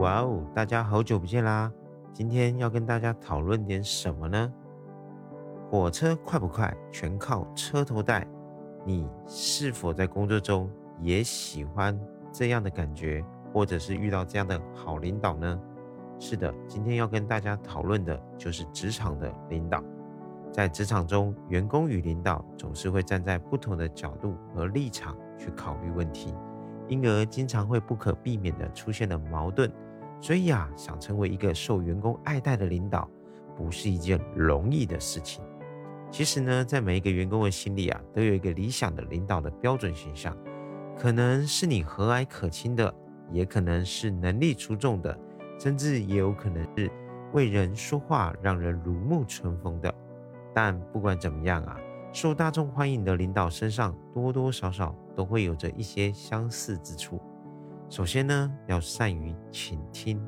哇哦，大家好久不见啦！今天要跟大家讨论点什么呢？火车快不快，全靠车头带。你是否在工作中也喜欢这样的感觉，或者是遇到这样的好领导呢？是的，今天要跟大家讨论的就是职场的领导。在职场中，员工与领导总是会站在不同的角度和立场去考虑问题，因而经常会不可避免的出现了矛盾。所以啊，想成为一个受员工爱戴的领导，不是一件容易的事情。其实呢，在每一个员工的心里啊，都有一个理想的领导的标准形象，可能是你和蔼可亲的，也可能是能力出众的，甚至也有可能是为人说话让人如沐春风的。但不管怎么样啊，受大众欢迎的领导身上多多少少都会有着一些相似之处。首先呢，要善于倾听。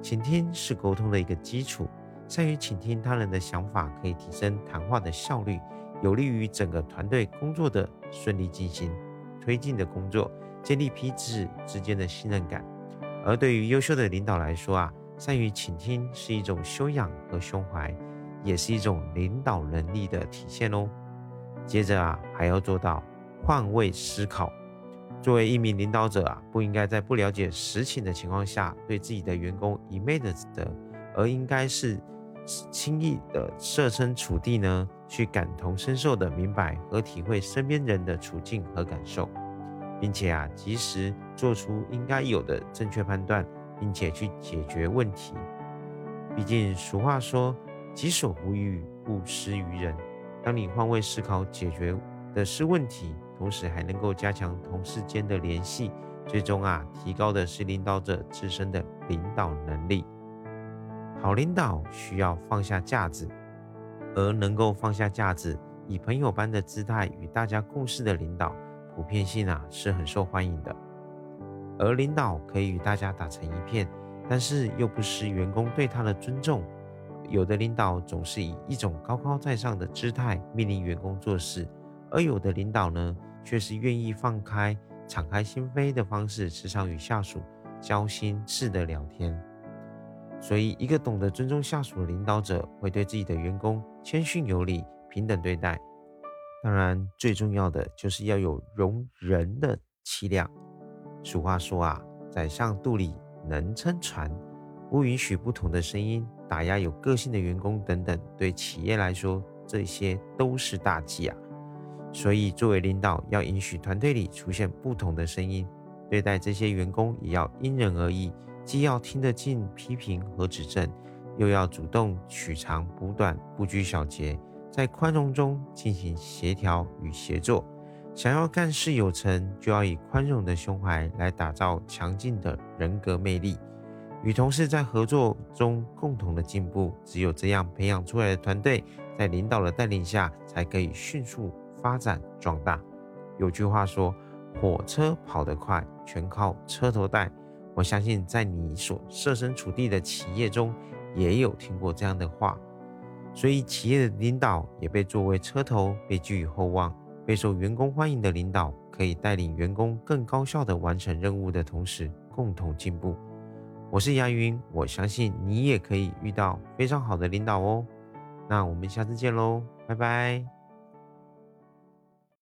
倾听是沟通的一个基础。善于倾听他人的想法，可以提升谈话的效率，有利于整个团队工作的顺利进行、推进的工作，建立彼此之间的信任感。而对于优秀的领导来说啊，善于倾听是一种修养和胸怀，也是一种领导能力的体现哦。接着啊，还要做到换位思考。作为一名领导者啊，不应该在不了解实情的情况下对自己的员工一昧的指责，而应该是轻易的设身处地呢，去感同身受的明白和体会身边人的处境和感受，并且啊，及时做出应该有的正确判断，并且去解决问题。毕竟俗话说“己所不欲，勿施于人”。当你换位思考，解决的是问题。同时还能够加强同事间的联系，最终啊，提高的是领导者自身的领导能力。好领导需要放下架子，而能够放下架子，以朋友般的姿态与大家共事的领导，普遍性啊是很受欢迎的。而领导可以与大家打成一片，但是又不失员工对他的尊重。有的领导总是以一种高高在上的姿态命令员工做事。而有的领导呢，却是愿意放开、敞开心扉的方式，时常与下属交心似的聊天。所以，一个懂得尊重下属的领导者，会对自己的员工谦逊有礼、平等对待。当然，最重要的就是要有容人的气量。俗话说啊，宰相肚里能撑船，不允许不同的声音打压有个性的员工等等，对企业来说，这些都是大忌啊。所以，作为领导，要允许团队里出现不同的声音，对待这些员工也要因人而异，既要听得进批评和指正，又要主动取长补短，不拘小节，在宽容中进行协调与协作。想要干事有成，就要以宽容的胸怀来打造强劲的人格魅力，与同事在合作中共同的进步。只有这样培养出来的团队，在领导的带领下，才可以迅速。发展壮大。有句话说：“火车跑得快，全靠车头带。”我相信，在你所设身处地的企业中，也有听过这样的话。所以，企业的领导也被作为车头，被寄予厚望，备受员工欢迎的领导，可以带领员工更高效地完成任务的同时，共同进步。我是杨云，我相信你也可以遇到非常好的领导哦。那我们下次见喽，拜拜。